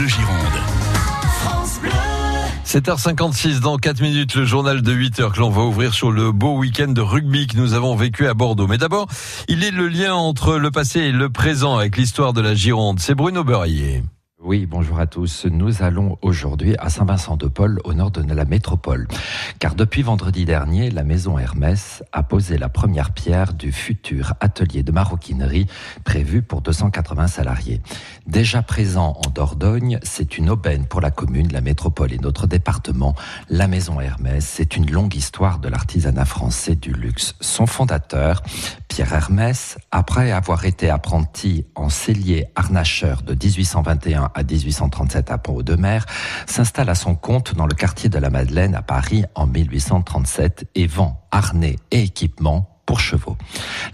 Bleu Gironde. 7h56 dans 4 minutes, le journal de 8h que l'on va ouvrir sur le beau week-end de rugby que nous avons vécu à Bordeaux. Mais d'abord, il est le lien entre le passé et le présent avec l'histoire de la Gironde. C'est Bruno Beurrier. Oui, bonjour à tous. Nous allons aujourd'hui à Saint-Vincent-de-Paul, au nord de la métropole. Car depuis vendredi dernier, la maison Hermès a posé la première pierre du futur atelier de maroquinerie prévu pour 280 salariés. Déjà présent en Dordogne, c'est une aubaine pour la commune, la métropole et notre département. La maison Hermès, c'est une longue histoire de l'artisanat français du luxe. Son fondateur, Pierre Hermès, après avoir été apprenti en cellier harnacheur de 1821 à 1837 à Pont-de-Mer, s'installe à son compte dans le quartier de la Madeleine à Paris en 1837 et vend harnais et équipements pour chevaux.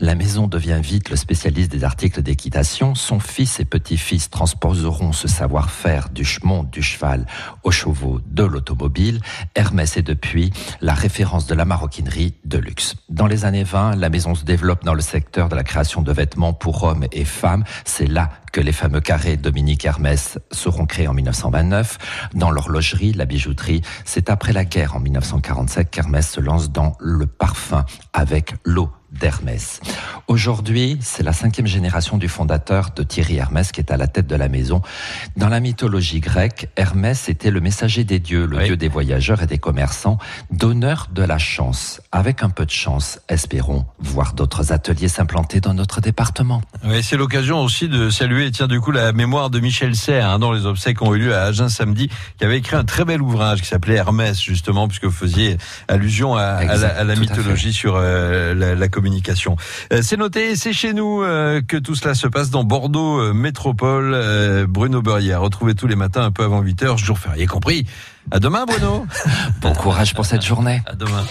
La maison devient vite le spécialiste des articles d'équitation. Son fils et petit-fils transposeront ce savoir-faire du chemin du cheval aux chevaux de l'automobile. Hermès est depuis la référence de la maroquinerie de luxe. Dans les années 20, la maison se développe dans le secteur de la création de vêtements pour hommes et femmes. C'est là que les fameux carrés Dominique Hermès seront créés en 1929. Dans l'horlogerie, la bijouterie, c'est après la guerre en 1947 qu'Hermès se lance dans le parfum avec l'eau know d'Hermès. Aujourd'hui, c'est la cinquième génération du fondateur de Thierry Hermès qui est à la tête de la maison. Dans la mythologie grecque, Hermès était le messager des dieux, le dieu des voyageurs et des commerçants, donneur de la chance. Avec un peu de chance, espérons voir d'autres ateliers s'implanter dans notre département. Oui, c'est l'occasion aussi de saluer, tiens, du coup, la mémoire de Michel Serre, hein, dans les obsèques qui ont eu lieu à Agen samedi, qui avait écrit un très bel ouvrage qui s'appelait Hermès, justement, puisque vous faisiez allusion à, à la, à la mythologie sur euh, la, la, communication. Euh, c'est noté, c'est chez nous euh, que tout cela se passe dans Bordeaux euh, Métropole. Bruno Beurrier, retrouvez tous les matins un peu avant 8h, jour férié compris. À demain, Bruno. bon courage pour cette journée. À demain.